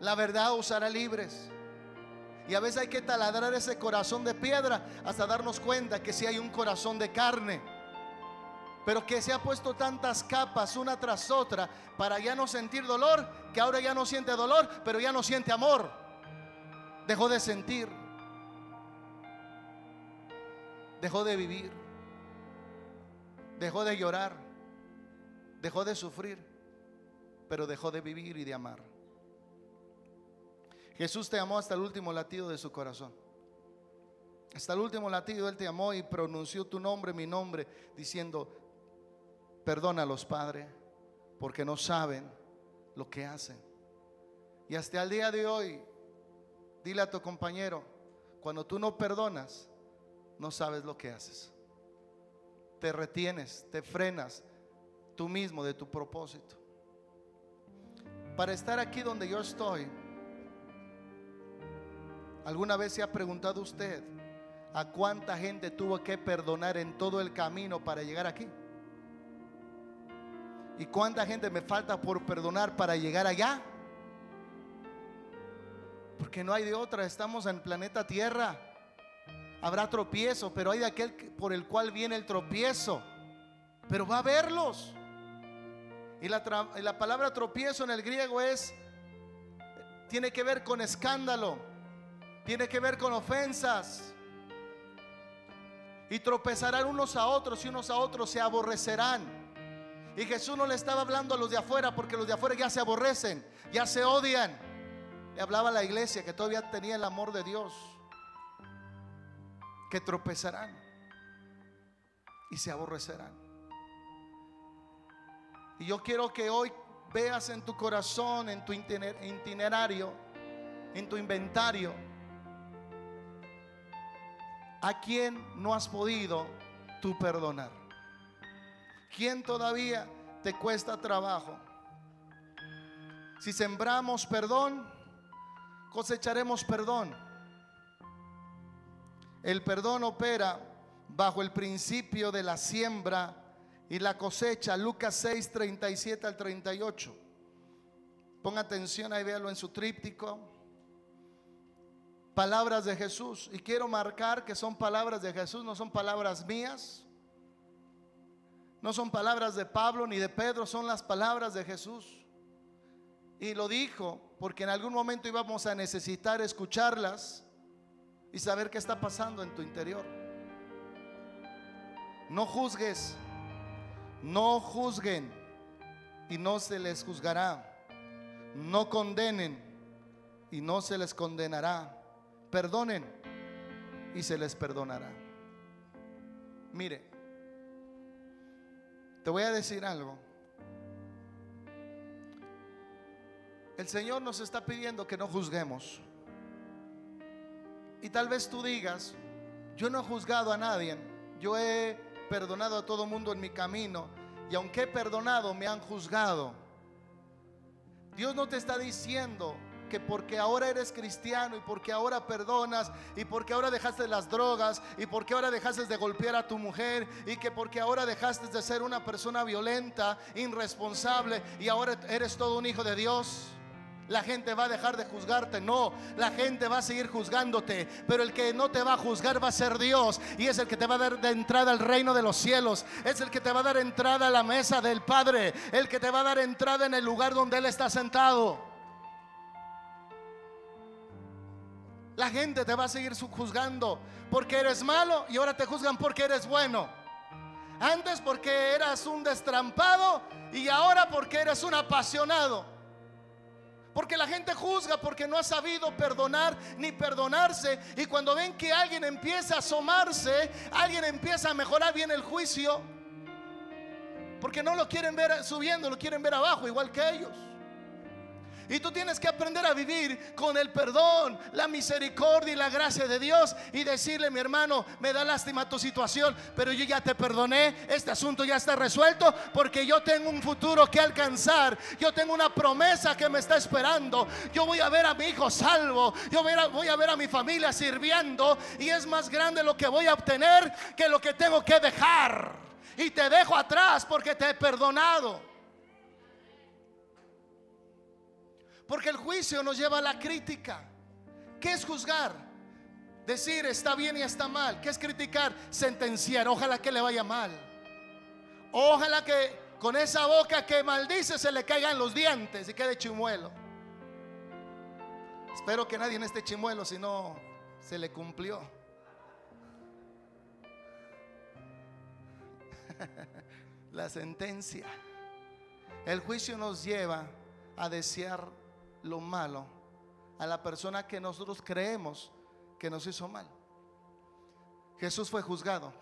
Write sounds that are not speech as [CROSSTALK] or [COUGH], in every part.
La verdad os hará libres. Y a veces hay que taladrar ese corazón de piedra hasta darnos cuenta que si hay un corazón de carne. Pero que se ha puesto tantas capas una tras otra para ya no sentir dolor, que ahora ya no siente dolor, pero ya no siente amor. Dejó de sentir. Dejó de vivir. Dejó de llorar. Dejó de sufrir. Pero dejó de vivir y de amar. Jesús te amó hasta el último latido de su corazón. Hasta el último latido Él te amó y pronunció tu nombre, mi nombre, diciendo, perdónalos, Padre, porque no saben lo que hacen. Y hasta el día de hoy, dile a tu compañero, cuando tú no perdonas, no sabes lo que haces. Te retienes, te frenas tú mismo de tu propósito. Para estar aquí donde yo estoy, ¿Alguna vez se ha preguntado usted a cuánta gente tuvo que perdonar en todo el camino para llegar aquí? ¿Y cuánta gente me falta por perdonar para llegar allá? Porque no hay de otra, estamos en planeta Tierra. Habrá tropiezo, pero hay de aquel por el cual viene el tropiezo. Pero va a verlos. Y la, palabra tropiezo en el griego es, tiene que ver con escándalo tiene que ver con ofensas. Y tropezarán unos a otros y unos a otros se aborrecerán. Y Jesús no le estaba hablando a los de afuera porque los de afuera ya se aborrecen, ya se odian. Le hablaba a la iglesia que todavía tenía el amor de Dios. Que tropezarán y se aborrecerán. Y yo quiero que hoy veas en tu corazón, en tu itinerario, en tu inventario, ¿A quién no has podido tú perdonar? ¿Quién todavía te cuesta trabajo? Si sembramos perdón, cosecharemos perdón. El perdón opera bajo el principio de la siembra y la cosecha. Lucas 6, 37 al 38. Ponga atención ahí, véalo en su tríptico palabras de Jesús. Y quiero marcar que son palabras de Jesús, no son palabras mías. No son palabras de Pablo ni de Pedro, son las palabras de Jesús. Y lo dijo porque en algún momento íbamos a necesitar escucharlas y saber qué está pasando en tu interior. No juzgues, no juzguen y no se les juzgará. No condenen y no se les condenará Perdonen y se les perdonará. Mire, te voy a decir algo. El Señor nos está pidiendo que no juzguemos. Y tal vez tú digas, yo no he juzgado a nadie, yo he perdonado a todo mundo en mi camino y aunque he perdonado me han juzgado. Dios no te está diciendo que porque ahora eres cristiano y porque ahora perdonas y porque ahora dejaste las drogas y porque ahora dejaste de golpear a tu mujer y que porque ahora dejaste de ser una persona violenta, irresponsable y ahora eres todo un hijo de Dios la gente va a dejar de juzgarte. No, la gente va a seguir juzgándote. Pero el que no te va a juzgar va a ser Dios. Y es el que te va a dar de entrada al reino de los cielos. Es el que te va a dar entrada a la mesa del Padre. El que te va a dar entrada en el lugar donde Él está sentado. La gente te va a seguir juzgando porque eres malo y ahora te juzgan porque eres bueno. Antes porque eras un destrampado y ahora porque eres un apasionado. Porque la gente juzga porque no ha sabido perdonar ni perdonarse. Y cuando ven que alguien empieza a asomarse, alguien empieza a mejorar bien el juicio. Porque no lo quieren ver subiendo, lo quieren ver abajo, igual que ellos. Y tú tienes que aprender a vivir con el perdón, la misericordia y la gracia de Dios y decirle, mi hermano, me da lástima tu situación, pero yo ya te perdoné, este asunto ya está resuelto porque yo tengo un futuro que alcanzar, yo tengo una promesa que me está esperando, yo voy a ver a mi hijo salvo, yo voy a, ver a mi familia sirviendo y es más grande lo que voy a obtener que lo que tengo que dejar. Y te dejo atrás porque te he perdonado. Porque el juicio nos lleva a la crítica. ¿Qué es juzgar? Decir está bien y está mal. ¿Qué es criticar? Sentenciar. Ojalá que le vaya mal. Ojalá que con esa boca que maldice se le caigan los dientes y quede chimuelo. Espero que nadie en este chimuelo, si no se le cumplió. [LAUGHS] La sentencia. El juicio nos lleva a desear lo malo a la persona que nosotros creemos que nos hizo mal. Jesús fue juzgado,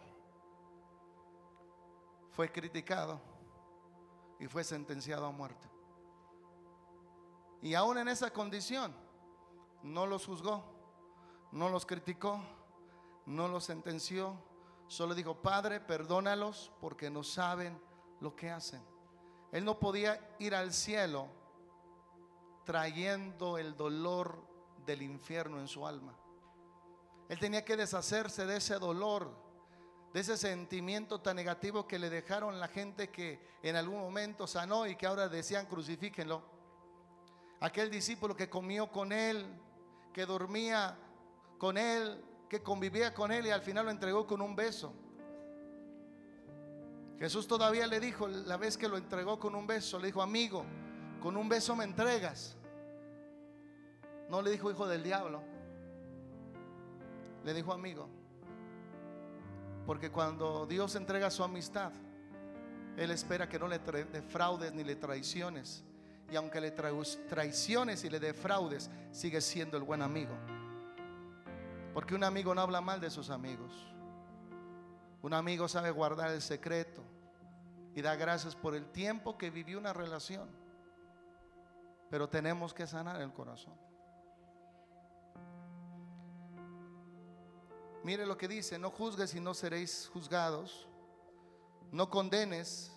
fue criticado y fue sentenciado a muerte. Y aún en esa condición, no los juzgó, no los criticó, no los sentenció, solo dijo, Padre, perdónalos porque no saben lo que hacen. Él no podía ir al cielo trayendo el dolor del infierno en su alma. Él tenía que deshacerse de ese dolor, de ese sentimiento tan negativo que le dejaron la gente que en algún momento sanó y que ahora decían crucifíquenlo. Aquel discípulo que comió con él, que dormía con él, que convivía con él y al final lo entregó con un beso. Jesús todavía le dijo, la vez que lo entregó con un beso, le dijo, amigo, con un beso me entregas. No le dijo hijo del diablo, le dijo amigo. Porque cuando Dios entrega su amistad, Él espera que no le defraudes ni le traiciones. Y aunque le traiciones y le defraudes, sigue siendo el buen amigo. Porque un amigo no habla mal de sus amigos. Un amigo sabe guardar el secreto y da gracias por el tiempo que vivió una relación. Pero tenemos que sanar el corazón. Mire lo que dice, no juzgues y no seréis juzgados. No condenes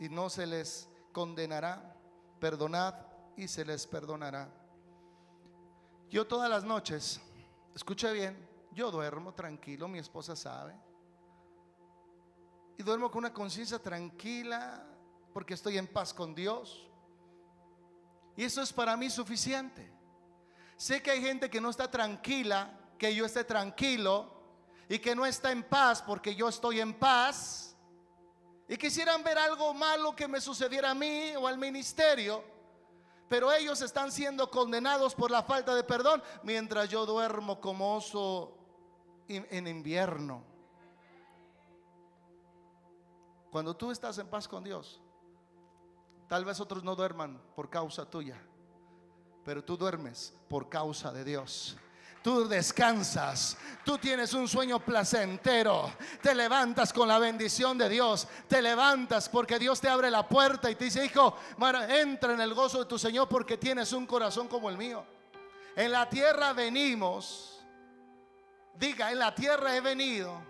y no se les condenará. Perdonad y se les perdonará. Yo todas las noches escuche bien, yo duermo tranquilo, mi esposa sabe. Y duermo con una conciencia tranquila porque estoy en paz con Dios. Y eso es para mí suficiente. Sé que hay gente que no está tranquila, que yo esté tranquilo y que no está en paz porque yo estoy en paz. Y quisieran ver algo malo que me sucediera a mí o al ministerio pero ellos están siendo condenados por la falta de perdón mientras yo duermo como oso en invierno. Cuando tú estás en paz con Dios, tal vez otros no duerman por causa tuya, pero tú duermes por causa de Dios tú descansas, tú tienes un sueño placentero, te levantas con la bendición de Dios, te levantas porque Dios te abre la puerta y te dice, hijo, entra en el gozo de tu Señor porque tienes un corazón como el mío. En la tierra venimos, diga, en la tierra he venido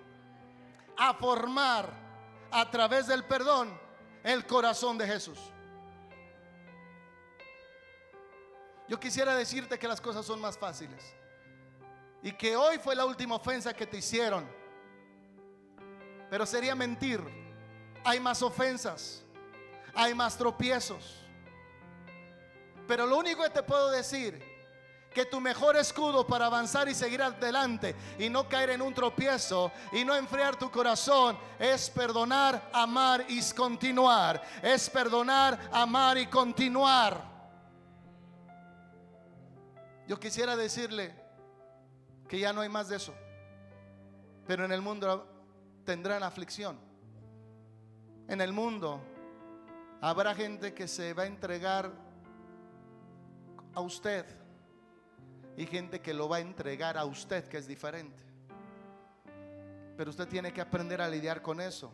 a formar a través del perdón el corazón de Jesús. Yo quisiera decirte que las cosas son más fáciles y que hoy fue la última ofensa que te hicieron. Pero sería mentir. Hay más ofensas, hay más tropiezos. Pero lo único que te puedo decir, que tu mejor escudo para avanzar y seguir adelante y no caer en un tropiezo y no enfriar tu corazón es perdonar, amar y continuar. Es perdonar, amar y continuar. Yo quisiera decirle, que ya no hay más de eso. Pero en el mundo tendrán aflicción. En el mundo habrá gente que se va a entregar a usted y gente que lo va a entregar a usted, que es diferente. Pero usted tiene que aprender a lidiar con eso.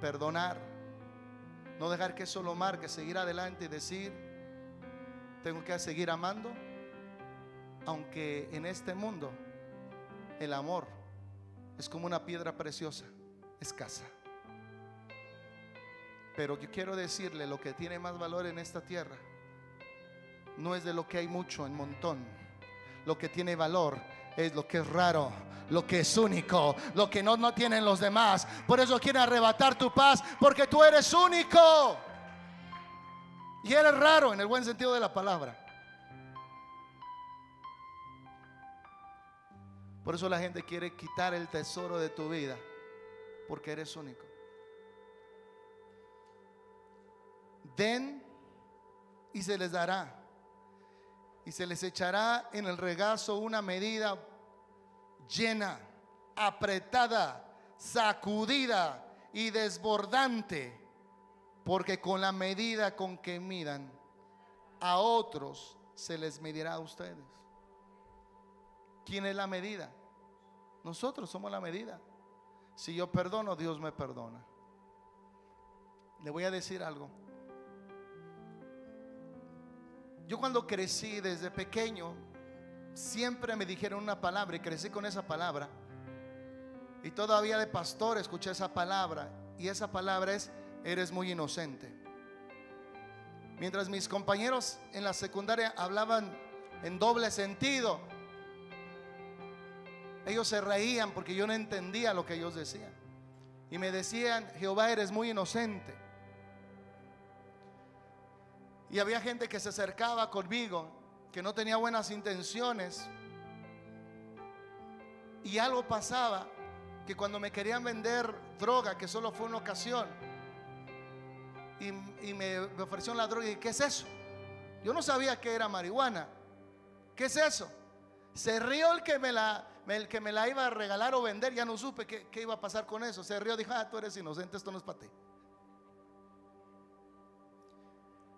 Perdonar. No dejar que eso lo marque, seguir adelante y decir, tengo que seguir amando aunque en este mundo el amor es como una piedra preciosa, escasa. Pero yo quiero decirle, lo que tiene más valor en esta tierra no es de lo que hay mucho en montón. Lo que tiene valor es lo que es raro, lo que es único, lo que no, no tienen los demás. Por eso quiere arrebatar tu paz, porque tú eres único. Y eres raro en el buen sentido de la palabra. Por eso la gente quiere quitar el tesoro de tu vida, porque eres único. Den y se les dará. Y se les echará en el regazo una medida llena, apretada, sacudida y desbordante, porque con la medida con que midan a otros se les medirá a ustedes. ¿Quién es la medida? Nosotros somos la medida. Si yo perdono, Dios me perdona. Le voy a decir algo. Yo cuando crecí desde pequeño, siempre me dijeron una palabra y crecí con esa palabra. Y todavía de pastor escuché esa palabra. Y esa palabra es, eres muy inocente. Mientras mis compañeros en la secundaria hablaban en doble sentido, ellos se reían porque yo no entendía lo que ellos decían. Y me decían, Jehová, eres muy inocente. Y había gente que se acercaba conmigo, que no tenía buenas intenciones. Y algo pasaba, que cuando me querían vender droga, que solo fue una ocasión, y, me, ofrecieron la droga, y dije, ¿qué es eso? Yo no sabía que era marihuana. ¿Qué es eso? Se rió el que me la, el que me la iba a regalar o vender, ya no supe qué, iba a pasar con eso. Se rió, dijo, ah, tú eres inocente, esto no es para ti.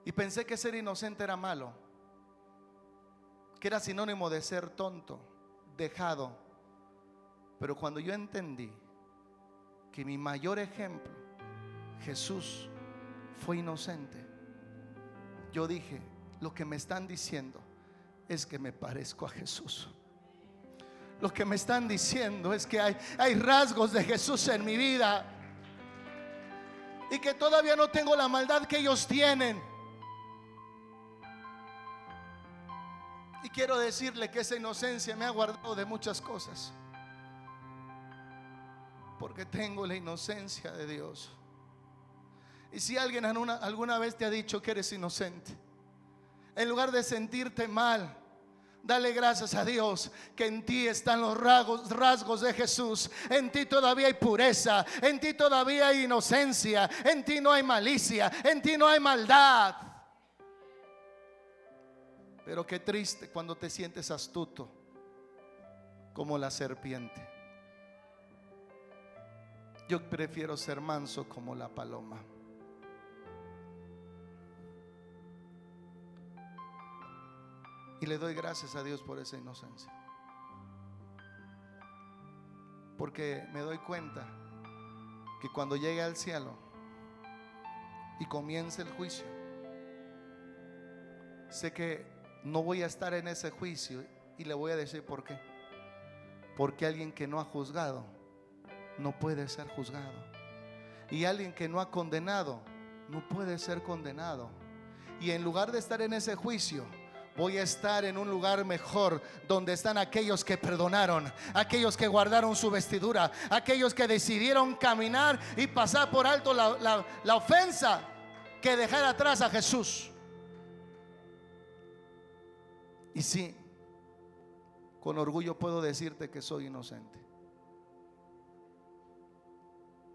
Y pensé que ser inocente era malo, que era sinónimo de ser tonto, dejado. Pero cuando yo entendí que mi mayor ejemplo, Jesús, fue inocente, yo dije, lo que me están diciendo es que me parezco a Jesús. Lo que me están diciendo es que hay, rasgos de Jesús en mi vida y que todavía no tengo la maldad que ellos tienen. Y quiero decirle que esa inocencia me ha guardado de muchas cosas. Porque tengo la inocencia de Dios. Y si alguien alguna vez te ha dicho que eres inocente, en lugar de sentirte mal, Dale gracias a Dios que en ti están los rasgos, de Jesús. En ti todavía hay pureza. En ti todavía hay inocencia. En ti no hay malicia. En ti no hay maldad. Pero qué triste cuando te sientes astuto como la serpiente. Yo prefiero ser manso como la paloma. Y le doy gracias a Dios por esa inocencia. Porque me doy cuenta que cuando llegue al cielo y comience el juicio, sé que no voy a estar en ese juicio y le voy a decir por qué. Porque alguien que no ha juzgado no puede ser juzgado. Y alguien que no ha condenado no puede ser condenado. Y en lugar de estar en ese juicio, voy a estar en un lugar mejor donde están aquellos que perdonaron, aquellos que guardaron su vestidura, aquellos que decidieron caminar y pasar por alto la, ofensa que dejar atrás a Jesús. Y sí, con orgullo puedo decirte que soy inocente.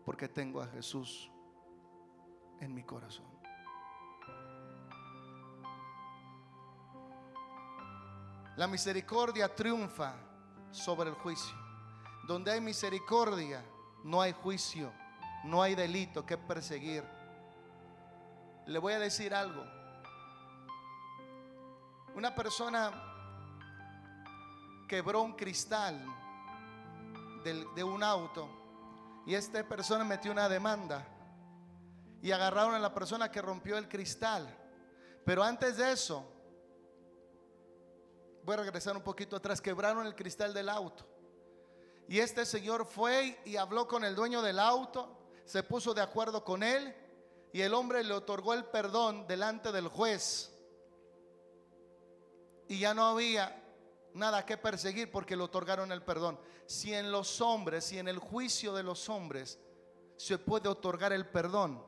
Porque tengo a Jesús en mi corazón. La misericordia triunfa sobre el juicio. Donde hay misericordia, no hay juicio, no hay delito que perseguir. Le voy a decir algo. Una persona quebró un cristal de, un auto y esta persona metió una demanda y agarraron a la persona que rompió el cristal. Pero antes de eso, voy a regresar un poquito atrás, quebraron el cristal del auto. Y este señor fue y habló con el dueño del auto, se puso de acuerdo con él y el hombre le otorgó el perdón delante del juez. Y ya no había nada que perseguir porque le otorgaron el perdón. Si en los hombres, si en el juicio de los hombres se puede otorgar el perdón,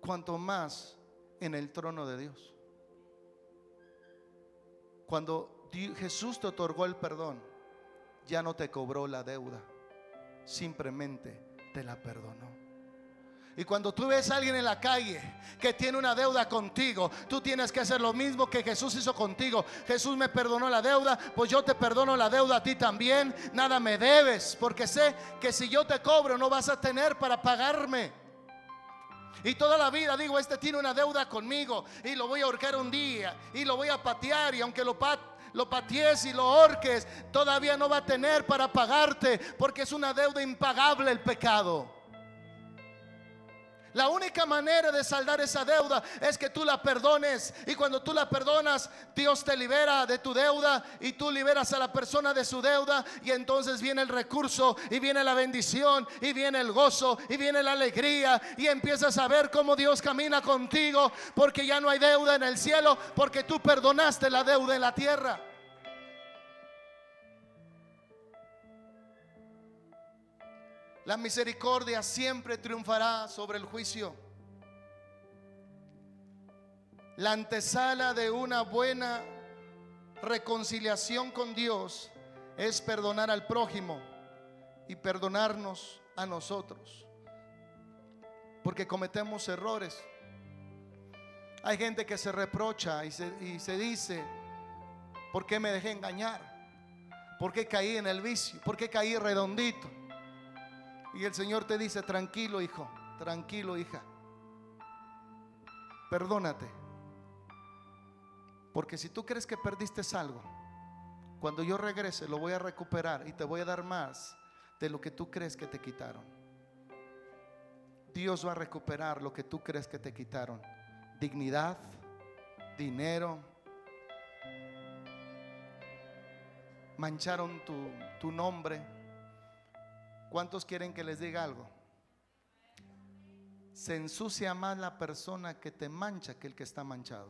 cuanto más en el trono de Dios. Cuando Jesús te otorgó el perdón, ya no te cobró la deuda, simplemente te la perdonó. Y cuando tú ves a alguien en la calle que tiene una deuda contigo, tú tienes que hacer lo mismo que Jesús hizo contigo. Jesús me perdonó la deuda, pues yo te perdono la deuda a ti también. Nada me debes, porque sé que si yo te cobro no vas a tener para pagarme. Y toda la vida digo, este tiene una deuda conmigo y lo voy a ahorcar un día y lo voy a patear y aunque lo lo patees y lo ahorques, todavía no va a tener para pagarte porque es una deuda impagable el pecado. La única manera de saldar esa deuda es que tú la perdones. Y cuando tú la perdonas, Dios te libera de tu deuda y tú liberas a la persona de su deuda. Y entonces viene el recurso y viene la bendición y viene el gozo y viene la alegría. Y empiezas a ver cómo Dios camina contigo porque ya no hay deuda en el cielo porque tú perdonaste la deuda en la tierra. La misericordia siempre triunfará sobre el juicio. La antesala de una buena reconciliación con Dios es perdonar al prójimo y perdonarnos a nosotros. Porque cometemos errores. Hay gente que se reprocha y se, y se dice, ¿por qué me dejé engañar? ¿Por qué caí en el vicio? ¿Por qué caí redondito? Y el Señor te dice, tranquilo hijo, tranquilo hija, perdónate. Porque si tú crees que perdiste algo, cuando yo regrese lo voy a recuperar y te voy a dar más de lo que tú crees que te quitaron. Dios va a recuperar lo que tú crees que te quitaron. Dignidad, dinero. Mancharon tu, tu nombre ¿Cuántos quieren que les diga algo? Se ensucia más la persona que te mancha que el que está manchado.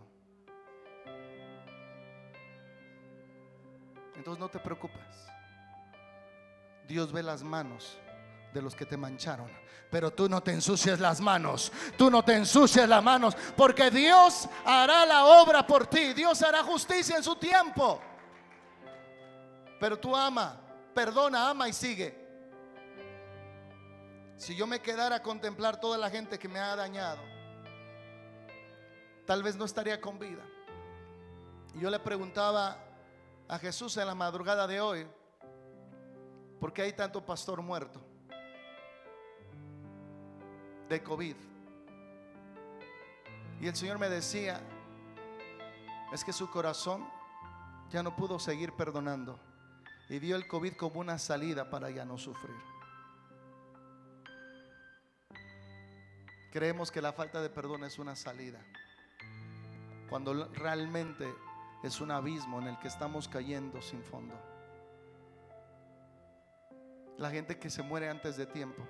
Entonces no te preocupes. Dios ve las manos de los que te mancharon. Pero tú no te ensucies las manos. Tú no te ensucies las manos. Porque Dios hará la obra por ti. Dios hará justicia en su tiempo. Pero tú ama, perdona, ama y sigue. Si yo me quedara a contemplar toda la gente que me ha dañado, tal vez no estaría con vida. Y yo le preguntaba a Jesús en la madrugada de hoy, ¿por qué hay tanto pastor muerto de COVID? Y el Señor me decía, es que su corazón ya no pudo seguir perdonando y vio el COVID como una salida para ya no sufrir. Creemos que la falta de perdón es una salida, cuando realmente es un abismo en el que estamos cayendo sin fondo. La gente que se muere antes de tiempo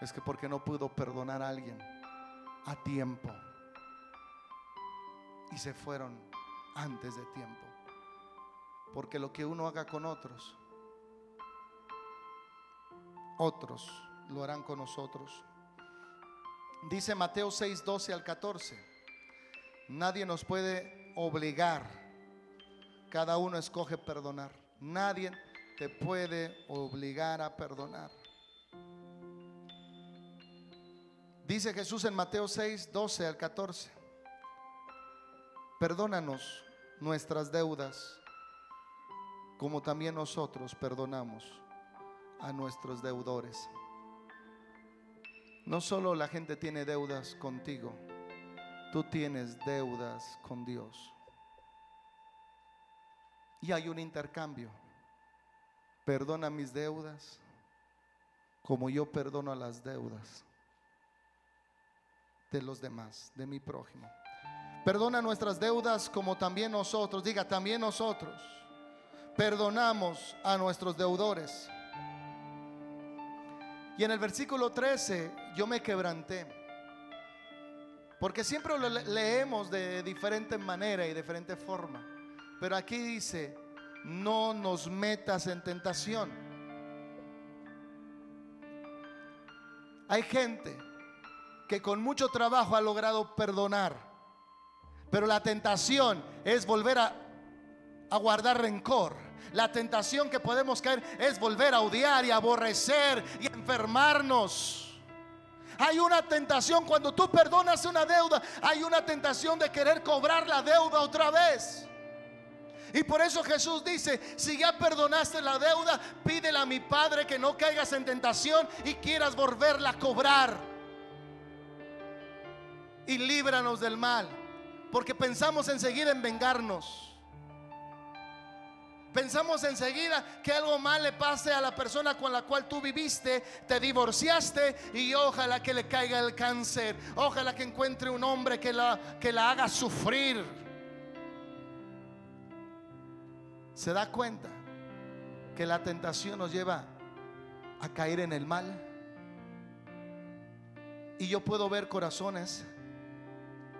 es que porque no pudo perdonar a alguien a tiempo y se fueron antes de tiempo. Porque lo que uno haga con otros, otros lo harán con nosotros. Dice Mateo 6, 12 al 14. Nadie nos puede obligar. Cada uno escoge perdonar. Nadie te puede obligar a perdonar. Dice Jesús en Mateo 6, 12 al 14. Perdónanos nuestras deudas, como también nosotros perdonamos a nuestros deudores. No solo la gente tiene deudas contigo, tú tienes deudas con Dios. Y hay un intercambio. Perdona mis deudas como yo perdono las deudas de los demás, de mi prójimo. Perdona nuestras deudas como también nosotros, diga también nosotros, perdonamos a nuestros deudores. Y en el versículo 13 yo me quebranté. Porque siempre lo leemos de diferente manera y diferente forma. Pero aquí dice, no nos metas en tentación. Hay gente que con mucho trabajo ha logrado perdonar. Pero la tentación es volver a guardar rencor. La tentación que podemos caer es volver a odiar y aborrecer y enfermarnos. Hay una tentación cuando tú perdonas una deuda, hay una tentación de querer cobrar la deuda otra vez. Y por eso Jesús dice, si ya perdonaste la deuda, pídele a mi Padre que no caigas en tentación y quieras volverla a cobrar. Y líbranos del mal, porque pensamos enseguida en vengarnos. Pensamos enseguida que algo mal le pase a la persona con la cual tú viviste, te divorciaste y ojalá que le caiga el cáncer, ojalá que encuentre un hombre que la, que la haga sufrir. ¿Se da cuenta que la tentación nos lleva a caer en el mal? Y yo puedo ver corazones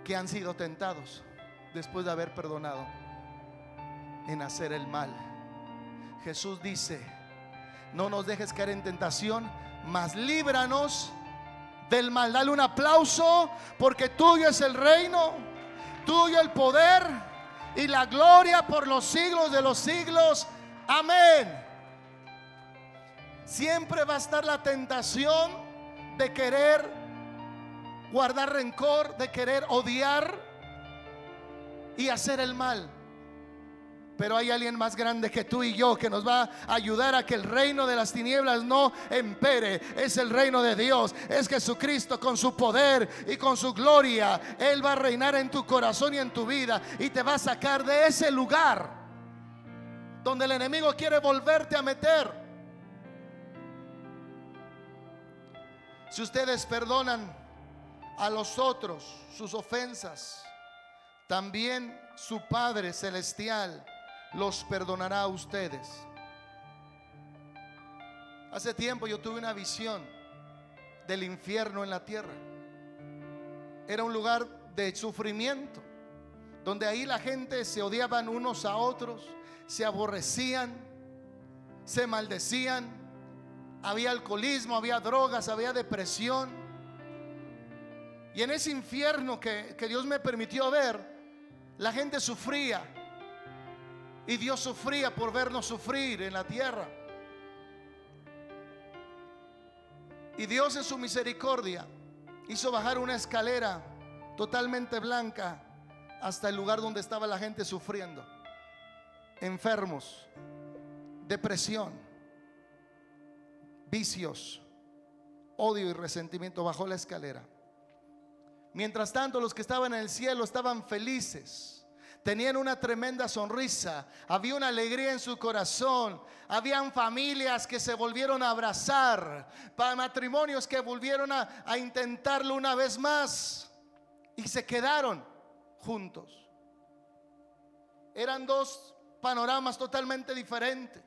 que han sido tentados después de haber perdonado en hacer el mal. Jesús dice, no nos dejes caer en tentación, mas líbranos del mal. Dale un aplauso porque tuyo es el reino, tuyo el poder y la gloria por los siglos de los siglos. Amén. Siempre va a estar la tentación de querer guardar rencor, de querer odiar y hacer el mal. Pero hay alguien más grande que tú y yo que nos va a ayudar a que el reino de las tinieblas no empere. Es el reino de Dios. Es Jesucristo con su poder y con su gloria. Él va a reinar en tu corazón y en tu vida. Y te va a sacar de ese lugar donde el enemigo quiere volverte a meter. Si ustedes perdonan a los otros sus ofensas, también su Padre Celestial los perdonará a ustedes. Hace tiempo yo tuve una visión del infierno en la tierra. Era un lugar de sufrimiento, donde ahí la gente se odiaban unos a otros, se aborrecían, se maldecían, había alcoholismo, había drogas, había depresión. Y en ese infierno que, que Dios me permitió ver, la gente sufría y Dios sufría por vernos sufrir en la tierra. Y Dios en su misericordia hizo bajar una escalera totalmente blanca hasta el lugar donde estaba la gente sufriendo. Enfermos, depresión, vicios, odio y resentimiento. Bajó la escalera. Mientras tanto, los que estaban en el cielo estaban felices tenían una tremenda sonrisa, había una alegría en su corazón, habían familias que se volvieron a abrazar, para matrimonios que volvieron a, a intentarlo una vez más y se quedaron juntos. Eran dos panoramas totalmente diferentes.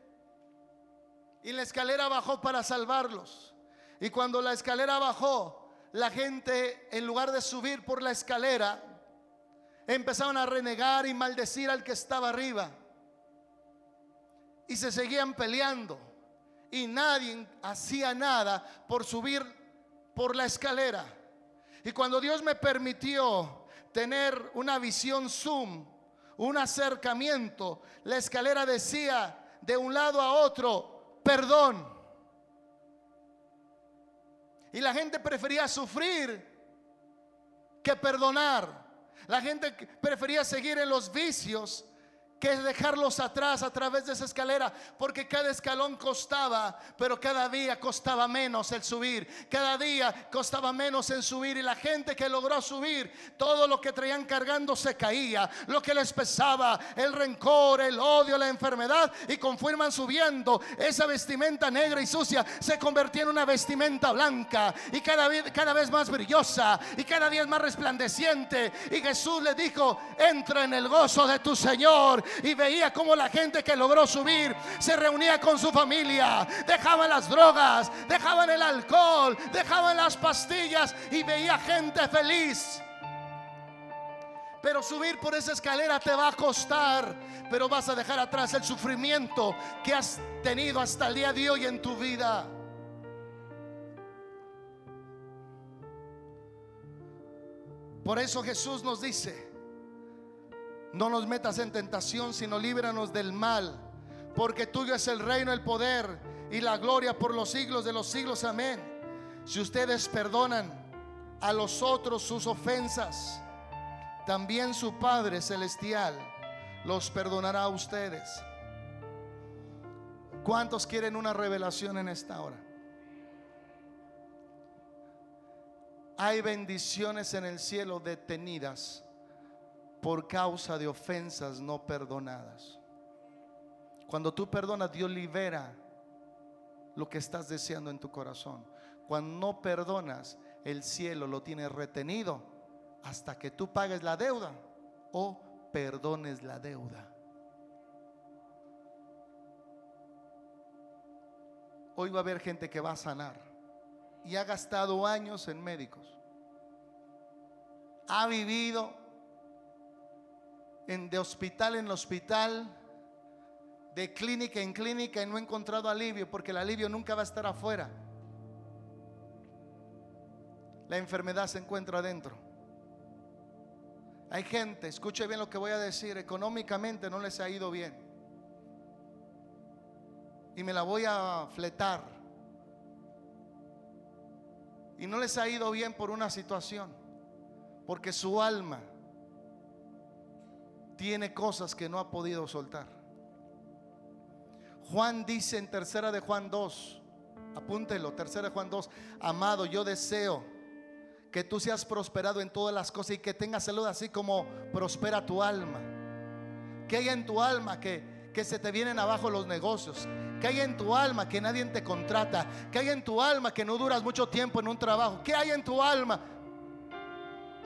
Y la escalera bajó para salvarlos. Y cuando la escalera bajó, la gente en lugar de subir por la escalera, empezaron a renegar y maldecir al que estaba arriba. Y se seguían peleando. Y nadie hacía nada por subir por la escalera. Y cuando Dios me permitió tener una visión zoom, un acercamiento, la escalera decía de un lado a otro, perdón. Y la gente prefería sufrir que perdonar. La gente prefería seguir en los vicios que dejarlos atrás a través de esa escalera, porque cada escalón costaba, pero cada día costaba menos el subir, cada día costaba menos en subir y la gente que logró subir, todo lo que traían cargando se caía, lo que les pesaba, el rencor, el odio, la enfermedad, y conforme subiendo, esa vestimenta negra y sucia se convertía en una vestimenta blanca y cada vez, cada vez más brillosa y cada día más resplandeciente. Y Jesús le dijo, entra en el gozo de tu Señor y veía como la gente que logró subir se reunía con su familia, dejaban las drogas, dejaban el alcohol, dejaban las pastillas y veía gente feliz. Pero subir por esa escalera te va a costar, pero vas a dejar atrás el sufrimiento que has tenido hasta el día de hoy en tu vida. Por eso Jesús nos dice, no nos metas en tentación, sino líbranos del mal, porque tuyo es el reino, el poder y la gloria por los siglos de los siglos. Amén. Si ustedes perdonan a los otros sus ofensas, también su Padre Celestial los perdonará a ustedes. ¿Cuántos quieren una revelación en esta hora? Hay bendiciones en el cielo detenidas por causa de ofensas no perdonadas. Cuando tú perdonas, Dios libera lo que estás deseando en tu corazón. Cuando no perdonas, el cielo lo tiene retenido hasta que tú pagues la deuda o perdones la deuda. Hoy va a haber gente que va a sanar y ha gastado años en médicos. Ha vivido de hospital en hospital, de clínica en clínica y no ha encontrado alivio porque el alivio nunca va a estar afuera. La enfermedad se encuentra adentro. Hay gente, escuche bien lo que voy a decir, económicamente no les ha ido bien. Y me la voy a fletar. Y no les ha ido bien por una situación, porque su alma tiene cosas que no ha podido soltar. Juan dice en tercera de Juan 2, apúntelo, tercera de Juan 2, amado, yo deseo que tú seas prosperado en todas las cosas y que tengas salud así como prospera tu alma. Que haya en tu alma que, que se te vienen abajo los negocios. Que haya en tu alma que nadie te contrata. Que haya en tu alma que no duras mucho tiempo en un trabajo. Que haya en tu alma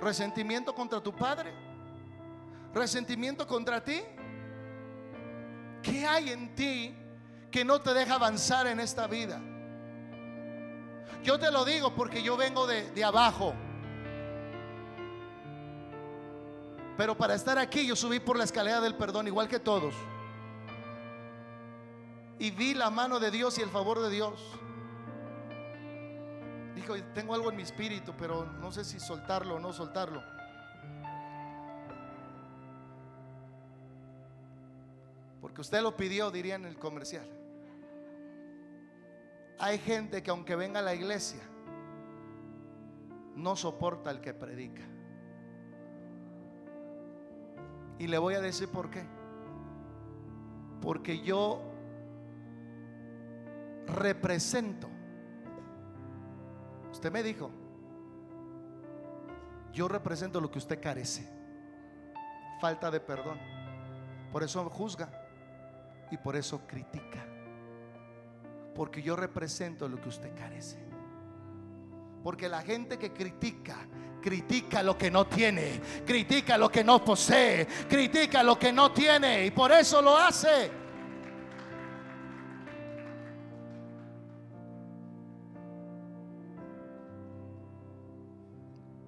resentimiento contra tu padre. Resentimiento contra ti. ¿Qué hay en ti que no te deja avanzar en esta vida? Yo te lo digo porque yo vengo de, de abajo. Pero para estar aquí yo subí por la escalera del perdón igual que todos. Y vi la mano de Dios y el favor de Dios. Dijo, tengo algo en mi espíritu, pero no sé si soltarlo o no soltarlo. Porque usted lo pidió, diría en el comercial. Hay gente que aunque venga a la iglesia, no soporta el que predica. Y le voy a decir por qué. Porque yo represento. Usted me dijo, yo represento lo que usted carece. Falta de perdón. Por eso juzga y por eso critica. Porque yo represento lo que usted carece. Porque la gente que critica, critica lo que no tiene, critica lo que no posee, critica lo que no tiene y por eso lo hace.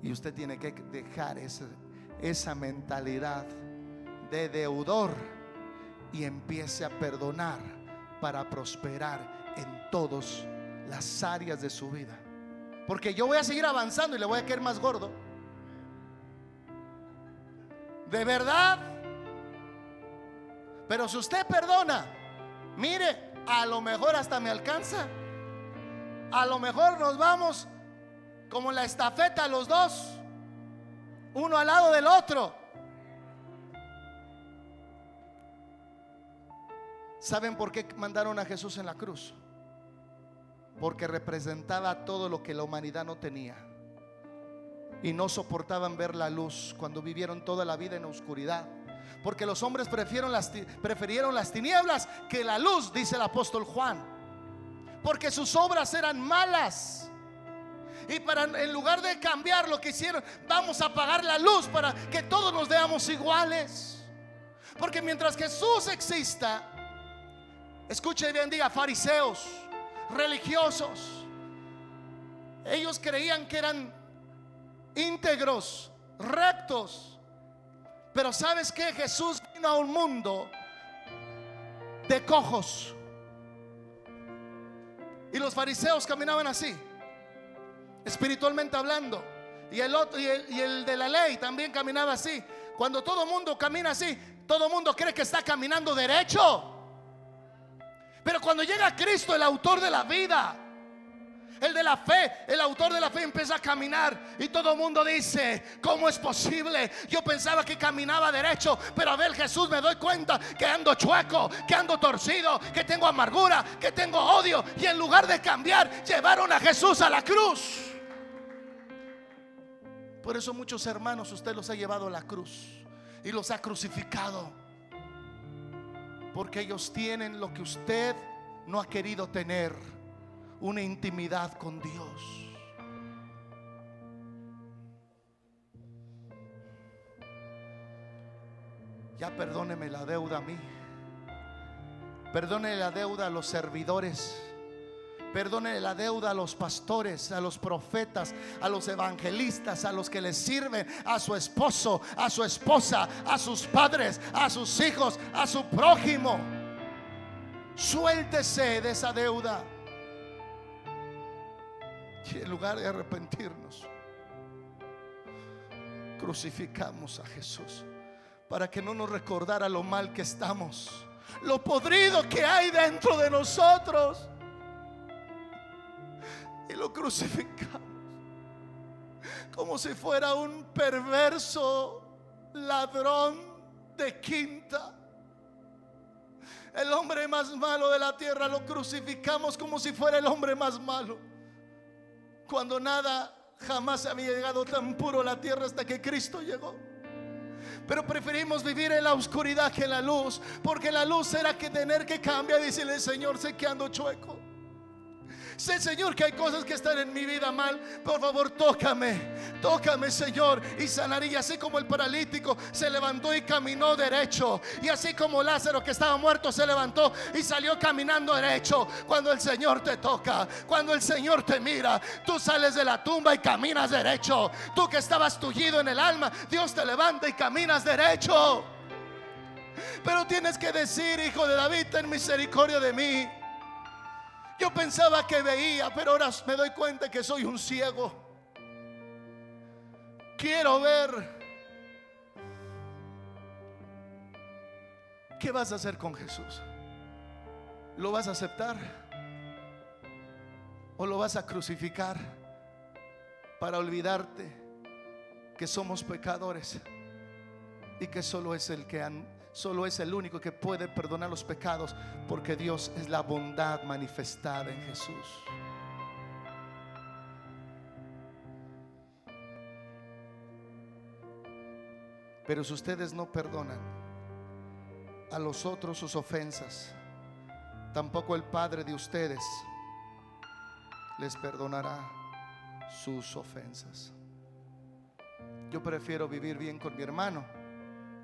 Y usted tiene que dejar esa, esa mentalidad de deudor y empiece a perdonar para prosperar en todas las áreas de su vida. Porque yo voy a seguir avanzando y le voy a caer más gordo. De verdad. Pero si usted perdona, mire, a lo mejor hasta me alcanza. A lo mejor nos vamos como la estafeta los dos, uno al lado del otro. ¿Saben por qué mandaron a Jesús en la cruz? Porque representaba todo lo que la humanidad no tenía. Y no soportaban ver la luz cuando vivieron toda la vida en oscuridad. Porque los hombres prefirieron las, las tinieblas que la luz, dice el apóstol Juan. Porque sus obras eran malas. Y para en lugar de cambiar lo que hicieron, vamos a apagar la luz para que todos nos veamos iguales. Porque mientras Jesús exista, escuche bien, diga fariseos, religiosos. Ellos creían que eran íntegros, rectos. Pero sabes que Jesús vino a un mundo de cojos. Y los fariseos caminaban así, espiritualmente hablando. Y el otro y el, y el de la ley también caminaba así. Cuando todo mundo camina así, todo mundo cree que está caminando derecho. Pero cuando llega Cristo, el autor de la vida, el de la fe, el autor de la fe empieza a caminar y todo el mundo dice, ¿cómo es posible? Yo pensaba que caminaba derecho, pero a ver Jesús me doy cuenta que ando chueco, que ando torcido, que tengo amargura, que tengo odio. Y en lugar de cambiar, llevaron a Jesús a la cruz. Por eso muchos hermanos usted los ha llevado a la cruz y los ha crucificado. Porque ellos tienen lo que usted no ha querido tener, una intimidad con Dios. Ya perdóneme la deuda a mí. Perdone la deuda a los servidores. Perdone la deuda a los pastores, a los profetas, a los evangelistas, a los que les sirven, a su esposo, a su esposa, a sus padres, a sus hijos, a su prójimo. Suéltese de esa deuda. Y en lugar de arrepentirnos, crucificamos a Jesús para que no nos recordara lo mal que estamos, lo podrido que hay dentro de nosotros. Y lo crucificamos como si fuera un perverso ladrón de quinta. El hombre más malo de la tierra lo crucificamos como si fuera el hombre más malo. Cuando nada jamás había llegado tan puro a la tierra hasta que Cristo llegó. Pero preferimos vivir en la oscuridad que en la luz. Porque la luz era que tener que cambiar y decirle, Señor, sé que ando chueco. Sé, Señor, que hay cosas que están en mi vida mal. Por favor, tócame. Tócame, Señor. Y sanaría. Así como el paralítico se levantó y caminó derecho. Y así como Lázaro que estaba muerto se levantó y salió caminando derecho. Cuando el Señor te toca, cuando el Señor te mira, tú sales de la tumba y caminas derecho. Tú que estabas tullido en el alma, Dios te levanta y caminas derecho. Pero tienes que decir, hijo de David, ten misericordia de mí. Yo pensaba que veía, pero ahora me doy cuenta que soy un ciego. Quiero ver. ¿Qué vas a hacer con Jesús? ¿Lo vas a aceptar? ¿O lo vas a crucificar para olvidarte que somos pecadores y que solo es el que han solo es el único que puede perdonar los pecados porque Dios es la bondad manifestada en Jesús. Pero si ustedes no perdonan a los otros sus ofensas, tampoco el Padre de ustedes les perdonará sus ofensas. Yo prefiero vivir bien con mi hermano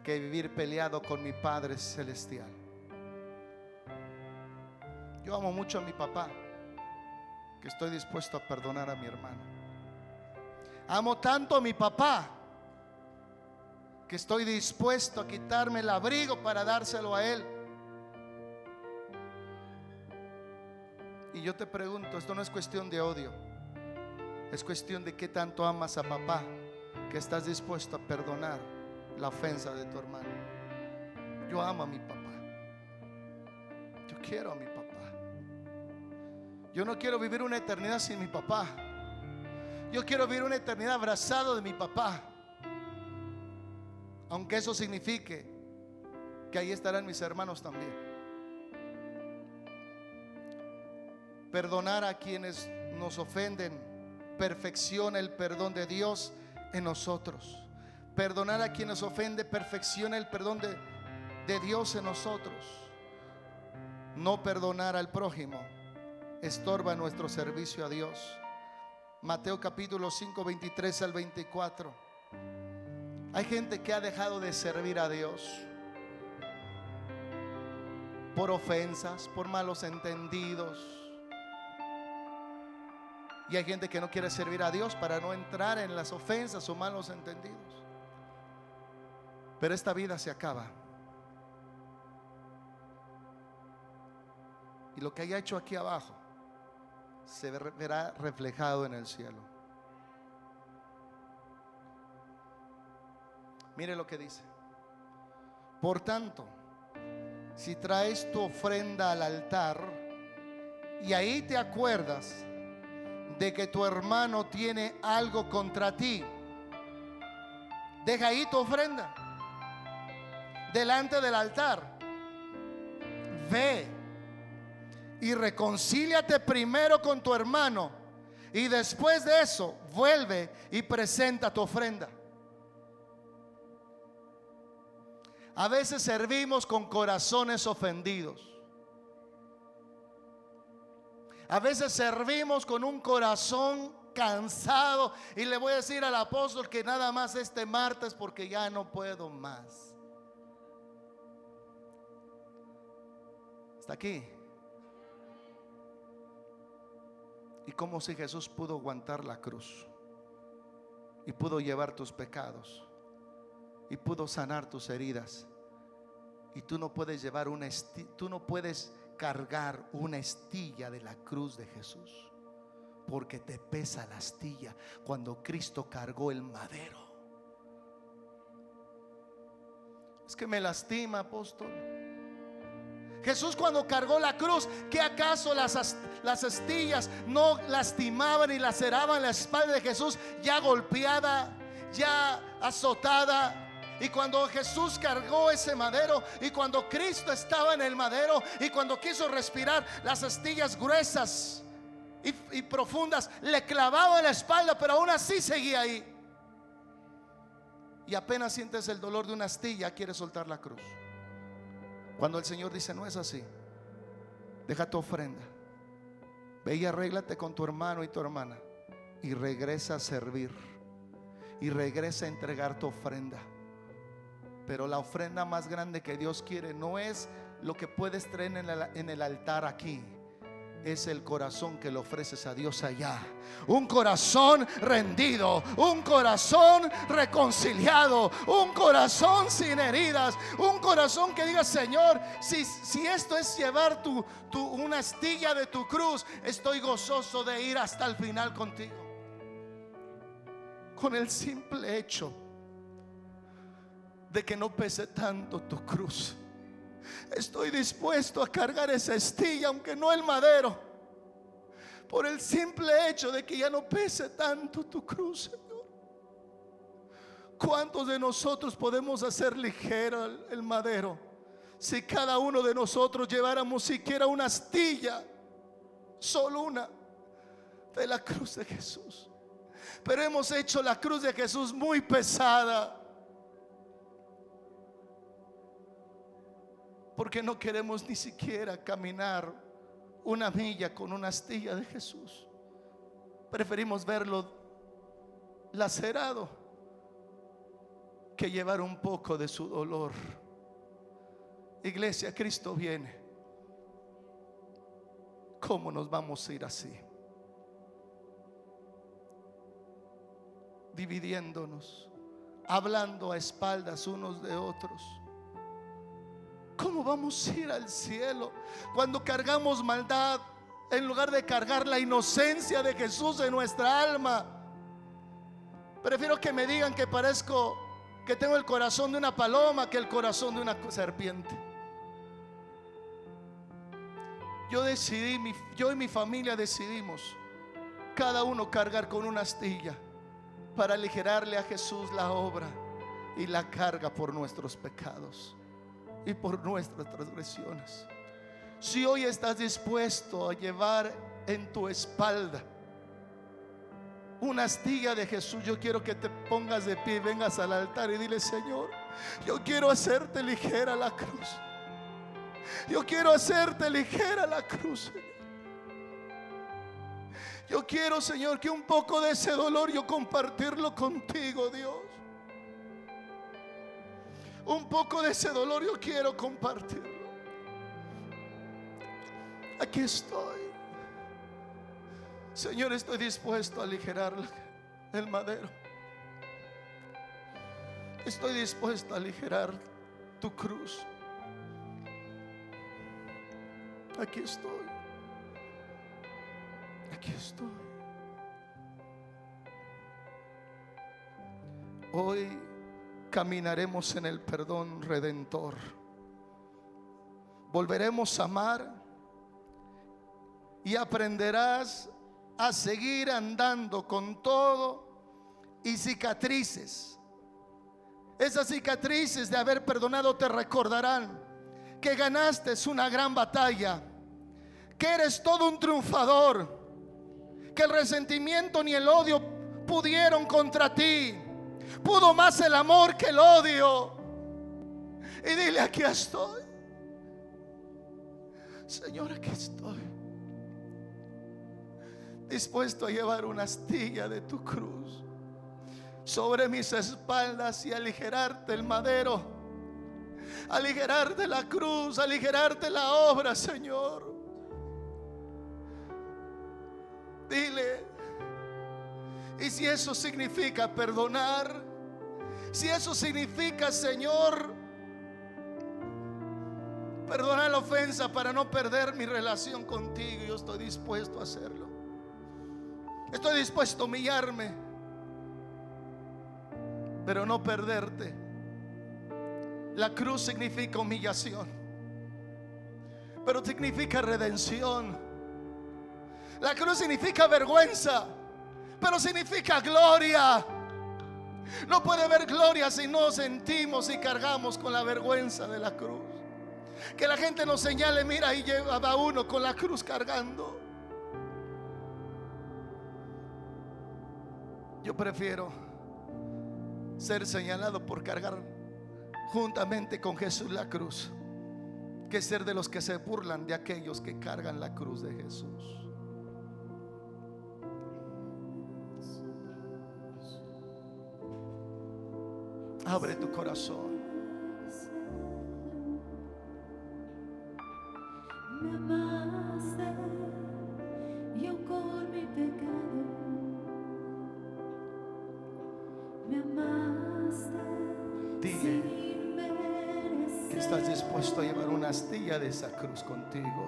que vivir peleado con mi Padre Celestial. Yo amo mucho a mi papá, que estoy dispuesto a perdonar a mi hermano. Amo tanto a mi papá, que estoy dispuesto a quitarme el abrigo para dárselo a él. Y yo te pregunto, esto no es cuestión de odio, es cuestión de qué tanto amas a papá, que estás dispuesto a perdonar la ofensa de tu hermano. Yo amo a mi papá. Yo quiero a mi papá. Yo no quiero vivir una eternidad sin mi papá. Yo quiero vivir una eternidad abrazado de mi papá. Aunque eso signifique que ahí estarán mis hermanos también. Perdonar a quienes nos ofenden perfecciona el perdón de Dios en nosotros. Perdonar a quien nos ofende perfecciona el perdón de, Dios en nosotros. No perdonar al prójimo estorba nuestro servicio a Dios. Mateo capítulo 5, 23 al 24. Hay gente que ha dejado de servir a Dios por ofensas, por malos entendidos. Y hay gente que no quiere servir a Dios para no entrar en las ofensas o malos entendidos. Pero esta vida se acaba. Y lo que haya hecho aquí abajo se verá reflejado en el cielo. Mire lo que dice. Por tanto, si traes tu ofrenda al altar y ahí te acuerdas de que tu hermano tiene algo contra ti, deja ahí tu ofrenda delante del altar. Ve y reconcíliate primero con tu hermano y después de eso vuelve y presenta tu ofrenda. A veces servimos con corazones ofendidos. A veces servimos con un corazón cansado. Y le voy a decir al apóstol que nada más este martes porque ya no puedo más. Aquí. Y como si Jesús pudo aguantar la cruz y pudo llevar tus pecados y pudo sanar tus heridas. Y tú no puedes llevar una tú no puedes cargar una estilla de la cruz de Jesús, porque te pesa la astilla cuando Cristo cargó el madero. Es que me lastima, apóstol. Jesús cuando cargó la cruz, ¿qué acaso las, las astillas no lastimaban y laceraban la espalda de Jesús ya golpeada, ya azotada? Y cuando Jesús cargó ese madero y cuando Cristo estaba en el madero y cuando quiso respirar, las astillas gruesas y, profundas le clavaban la espalda, pero aún así seguía ahí. Y apenas sientes el dolor de una astilla, quiere soltar la cruz. Cuando el Señor dice, no es así, deja tu ofrenda. Ve y arréglate con tu hermano y tu hermana y regresa a servir y regresa a entregar tu ofrenda. Pero la ofrenda más grande que Dios quiere no es lo que puedes traer en el, altar aquí es el corazón que le ofreces a Dios allá. Un corazón rendido, un corazón reconciliado, un corazón sin heridas, un corazón que diga, Señor, si, si esto es llevar tu, tu, una astilla de tu cruz, estoy gozoso de ir hasta el final contigo. Con el simple hecho de que no pese tanto tu cruz. Estoy dispuesto a cargar esa estilla, aunque no el madero, por el simple hecho de que ya no pese tanto tu cruz, Señor. ¿Cuántos de nosotros podemos hacer ligero el madero si cada uno de nosotros lleváramos siquiera una astilla, solo una, de la cruz de Jesús? Pero hemos hecho la cruz de Jesús muy pesada. Porque no queremos ni siquiera caminar una milla con una astilla de Jesús. Preferimos verlo lacerado que llevar un poco de su dolor. Iglesia, Cristo viene. ¿Cómo nos vamos a ir así? Dividiéndonos, hablando a espaldas unos de otros ¿Cómo vamos a ir al cielo cuando cargamos maldad en lugar de cargar la inocencia de Jesús en nuestra alma? Prefiero que me digan que parezco que tengo el corazón de una paloma que el corazón de una serpiente. Yo decidí, yo y mi familia decidimos cada uno cargar con una astilla para aligerarle a Jesús la obra y la carga por nuestros pecados y por nuestras transgresiones. Si hoy estás dispuesto a llevar en tu espalda una astilla de Jesús, yo quiero que te pongas de pie, vengas al altar y dile, Señor, yo quiero hacerte ligera la cruz. Yo quiero hacerte ligera la cruz. Yo quiero, Señor, que un poco de ese dolor yo compartirlo contigo, Dios un poco de ese dolor yo quiero compartirlo. Aquí estoy. Señor, estoy dispuesto a aligerar el madero. Estoy dispuesto a aligerar tu cruz. Aquí estoy. Aquí estoy. Hoy caminaremos en el perdón redentor. Volveremos a amar y aprenderás a seguir andando con todo y cicatrices. Esas cicatrices de haber perdonado te recordarán que ganaste una gran batalla, que eres todo un triunfador, que el resentimiento ni el odio pudieron contra ti. Pudo más el amor que el odio. Y dile, aquí estoy. Señor, aquí estoy. Dispuesto a llevar una astilla de tu cruz sobre mis espaldas y aligerarte el madero, aligerarte la cruz, aligerarte la obra, Señor. Dile, y si eso significa perdonar, si eso significa, Señor, perdonar la ofensa para no perder mi relación contigo, yo estoy dispuesto a hacerlo. Estoy dispuesto a humillarme, pero no perderte. La cruz significa humillación, pero significa redención. La cruz significa vergüenza, pero significa gloria. No puede haber gloria si no sentimos y cargamos con la vergüenza de la cruz. Que la gente nos señale, mira, ahí lleva uno con la cruz cargando. Yo prefiero ser señalado por cargar juntamente con Jesús la cruz que ser de los que se burlan de aquellos que cargan la cruz de Jesús. Abre tu corazón. Me amaste y aun con mi pecado me amaste Dile que estás dispuesto a llevar una astilla de esa cruz contigo.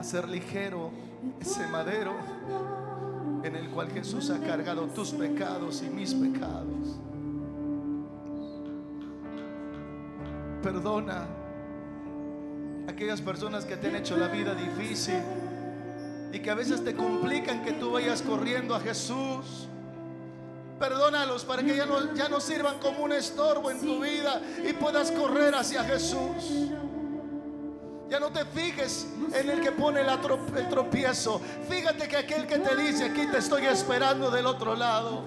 Hacer ligero ese madero en el cual Jesús ha cargado tus pecados y mis pecados. Perdona aquellas personas que te han hecho la vida difícil y que a veces te complican que tú vayas corriendo a Jesús. Perdónalos para que ya no, ya no sirvan como un estorbo en tu vida y puedas correr hacia Jesús. Ya no te fijes en el que pone el tropiezo. Fíjate que aquel que te dice, aquí te estoy esperando del otro lado.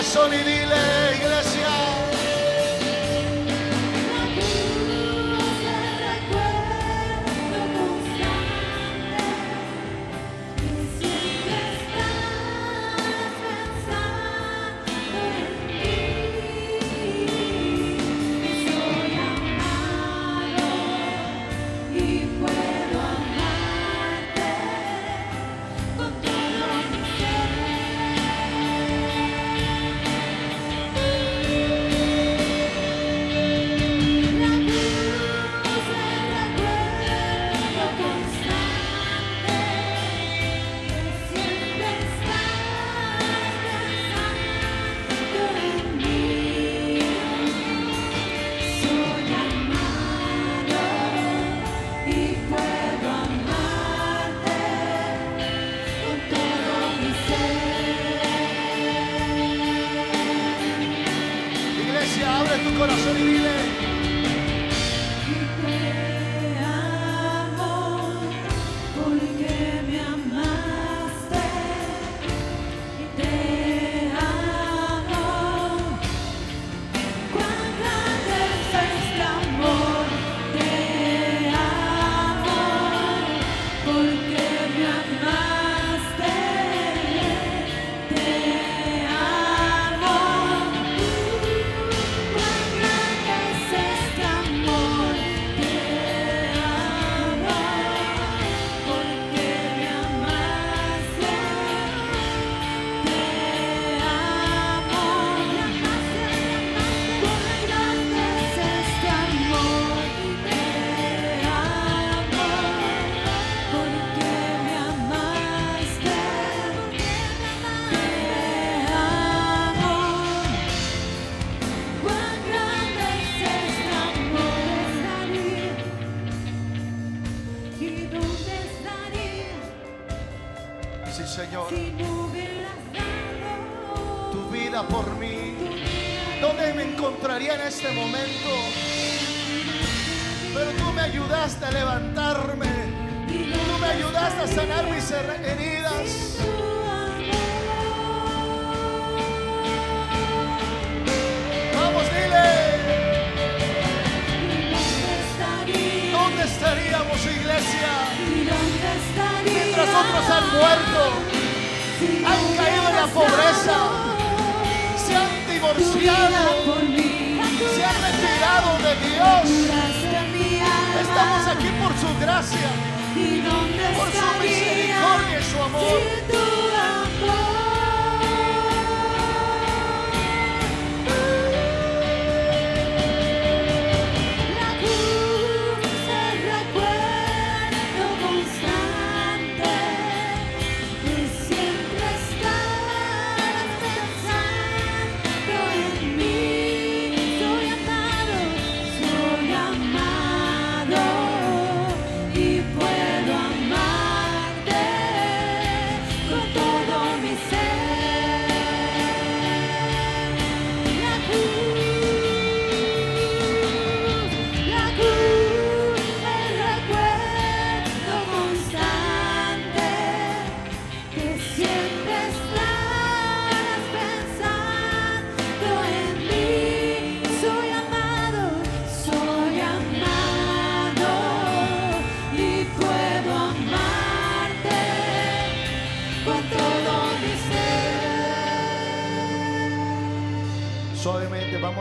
Corazón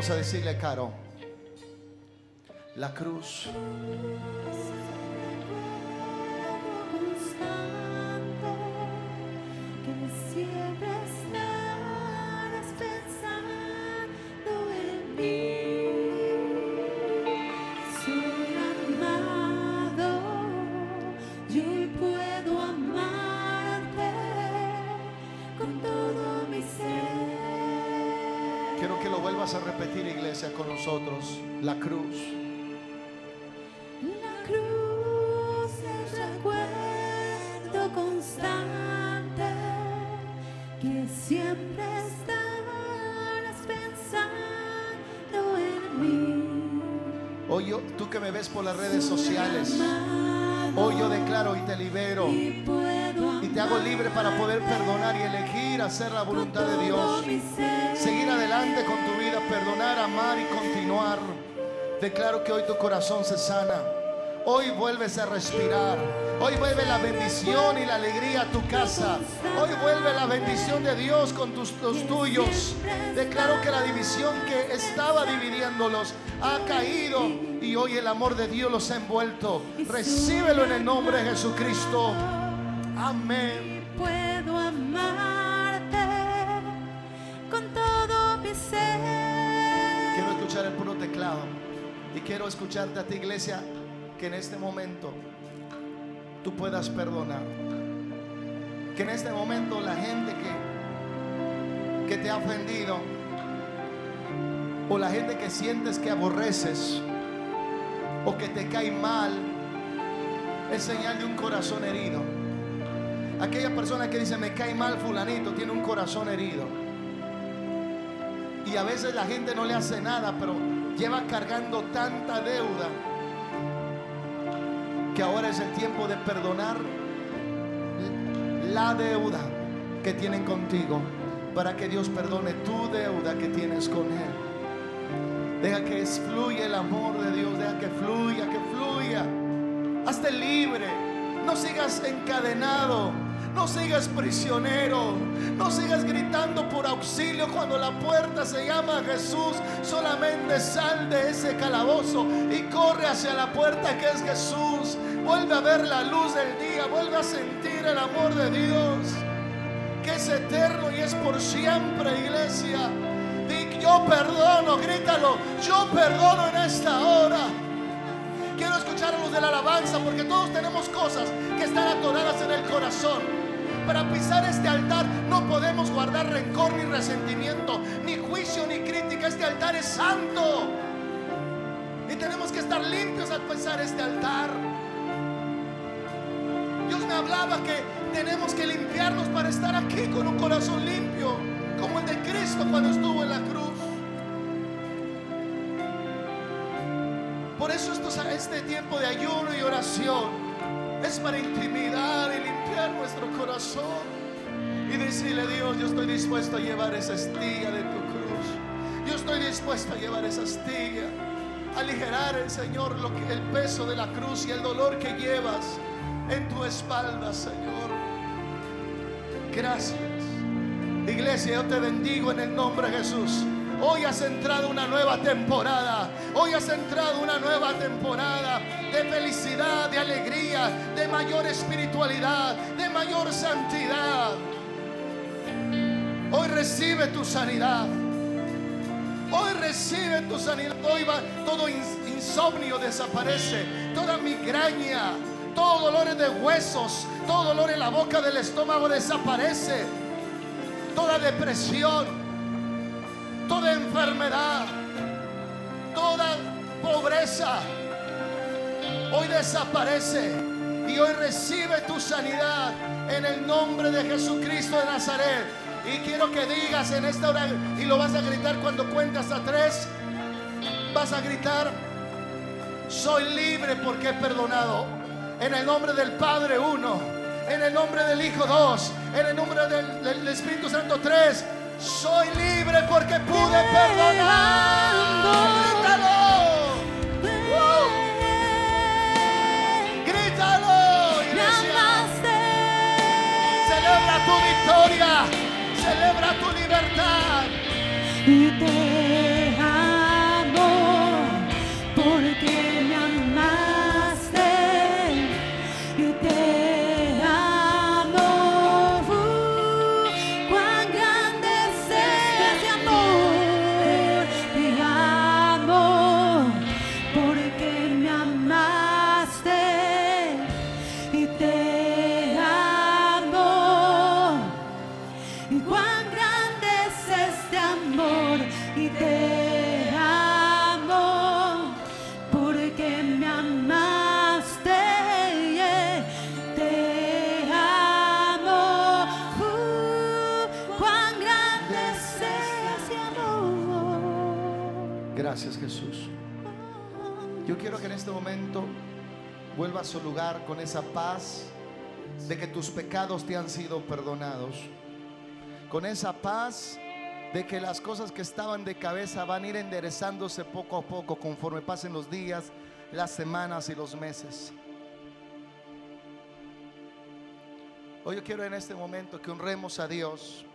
a decirle, Caro, la cruz La cruz. La cruz es recuerdo constante que siempre estarás pensando en mí. Hoy yo, tú que me ves por las redes sociales, hoy yo declaro y te libero y te hago libre para poder perdonar y elegir hacer la voluntad de Dios. Seguir adelante con tu vida, perdonar, amar y continuar. Declaro que hoy tu corazón se sana. Hoy vuelves a respirar. Hoy vuelve la bendición y la alegría a tu casa. Hoy vuelve la bendición de Dios con tus, los tuyos. Declaro que la división que estaba dividiéndolos ha caído y hoy el amor de Dios los ha envuelto. Recíbelo en el nombre de Jesucristo. Amén. puedo amarte con todo mi ser. Quiero escuchar el puro teclado. Y quiero escucharte a ti, iglesia, que en este momento tú puedas perdonar. Que en este momento la gente que, que te ha ofendido o la gente que sientes que aborreces o que te cae mal es señal de un corazón herido. Aquella persona que dice me cae mal fulanito tiene un corazón herido. Y a veces la gente no le hace nada, pero lleva cargando tanta deuda que ahora es el tiempo de perdonar la deuda que tienen contigo para que Dios perdone tu deuda que tienes con Él. Deja que fluya el amor de Dios, deja que fluya, que fluya. Hazte libre, no sigas encadenado. No sigas prisionero, no sigas gritando por auxilio cuando la puerta se llama Jesús. Solamente sal de ese calabozo y corre hacia la puerta que es Jesús. Vuelve a ver la luz del día, vuelve a sentir el amor de Dios, que es eterno y es por siempre, iglesia. Yo perdono, grítalo, yo perdono en esta hora. Quiero escuchar a los de la alabanza porque todos tenemos cosas que están atoradas en el corazón. Para pisar este altar no podemos guardar rencor ni resentimiento, ni juicio ni crítica. Este altar es santo. Y tenemos que estar limpios al pisar este altar. Dios me hablaba que Tenemos que limpiarnos para estar aquí con un corazón limpio, como el de Cristo cuando estuvo en la cruz. Por eso este tiempo de ayuno y oración es para intimidar y limpiar nuestro corazón y decirle, Dios, yo estoy dispuesto a llevar esa estiga de tu cruz. Yo estoy dispuesto a llevar esa estiga, aligerar el Señor lo que, el peso de la cruz y el dolor que llevas en tu espalda, Señor. Gracias. Iglesia, yo te bendigo en el nombre de Jesús. Hoy has entrado una nueva temporada. Hoy has entrado una nueva temporada de felicidad, de alegría, de mayor espiritualidad, de mayor santidad. Hoy recibe tu sanidad. Hoy recibe tu sanidad. Hoy va todo insomnio desaparece. Toda migraña, todo dolor de huesos, todo dolor en la boca del estómago desaparece. Toda depresión, toda enfermedad, toda pobreza, hoy desaparece y hoy recibe tu sanidad en el nombre de Jesucristo de Nazaret. Y quiero que digas en esta hora, y lo vas a gritar cuando cuentas a tres, vas a gritar, soy libre porque he perdonado. En el nombre del Padre uno, en el nombre del Hijo dos, en el nombre del, del Espíritu Santo tres. Soy libre porque pude perdonar. Grítalo. Y te vuelva a su lugar con esa paz de que tus pecados te han sido perdonados. Con esa paz de que las cosas que estaban de cabeza van a ir enderezándose poco a poco conforme pasen los días, las semanas y los meses. Hoy yo quiero en este momento que honremos a Dios